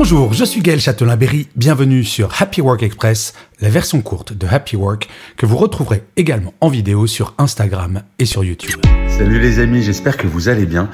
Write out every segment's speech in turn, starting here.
Bonjour, je suis Gaël Châtelain-Berry, bienvenue sur Happy Work Express, la version courte de Happy Work que vous retrouverez également en vidéo sur Instagram et sur YouTube. Salut les amis, j'espère que vous allez bien.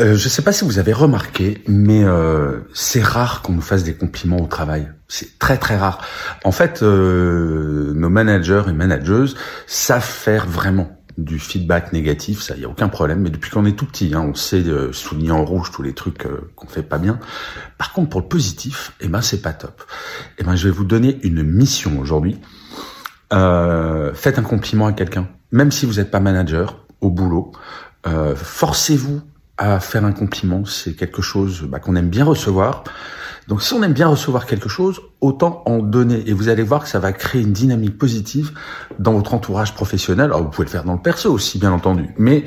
Euh, je ne sais pas si vous avez remarqué, mais euh, c'est rare qu'on nous fasse des compliments au travail. C'est très très rare. En fait, euh, nos managers et manageuses savent faire vraiment du feedback négatif, ça y a aucun problème. Mais depuis qu'on est tout petit, hein, on sait euh, souligner en rouge tous les trucs euh, qu'on fait pas bien. Par contre, pour le positif, eh ben c'est pas top. Eh ben je vais vous donner une mission aujourd'hui. Euh, faites un compliment à quelqu'un, même si vous n'êtes pas manager au boulot. Euh, forcez-vous à faire un compliment. C'est quelque chose bah, qu'on aime bien recevoir. Donc si on aime bien recevoir quelque chose, autant en donner. Et vous allez voir que ça va créer une dynamique positive dans votre entourage professionnel. Alors vous pouvez le faire dans le perso aussi, bien entendu, mais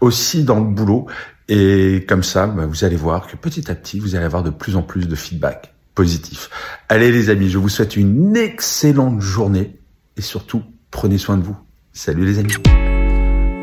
aussi dans le boulot. Et comme ça, bah, vous allez voir que petit à petit, vous allez avoir de plus en plus de feedback positif. Allez les amis, je vous souhaite une excellente journée et surtout, prenez soin de vous. Salut les amis.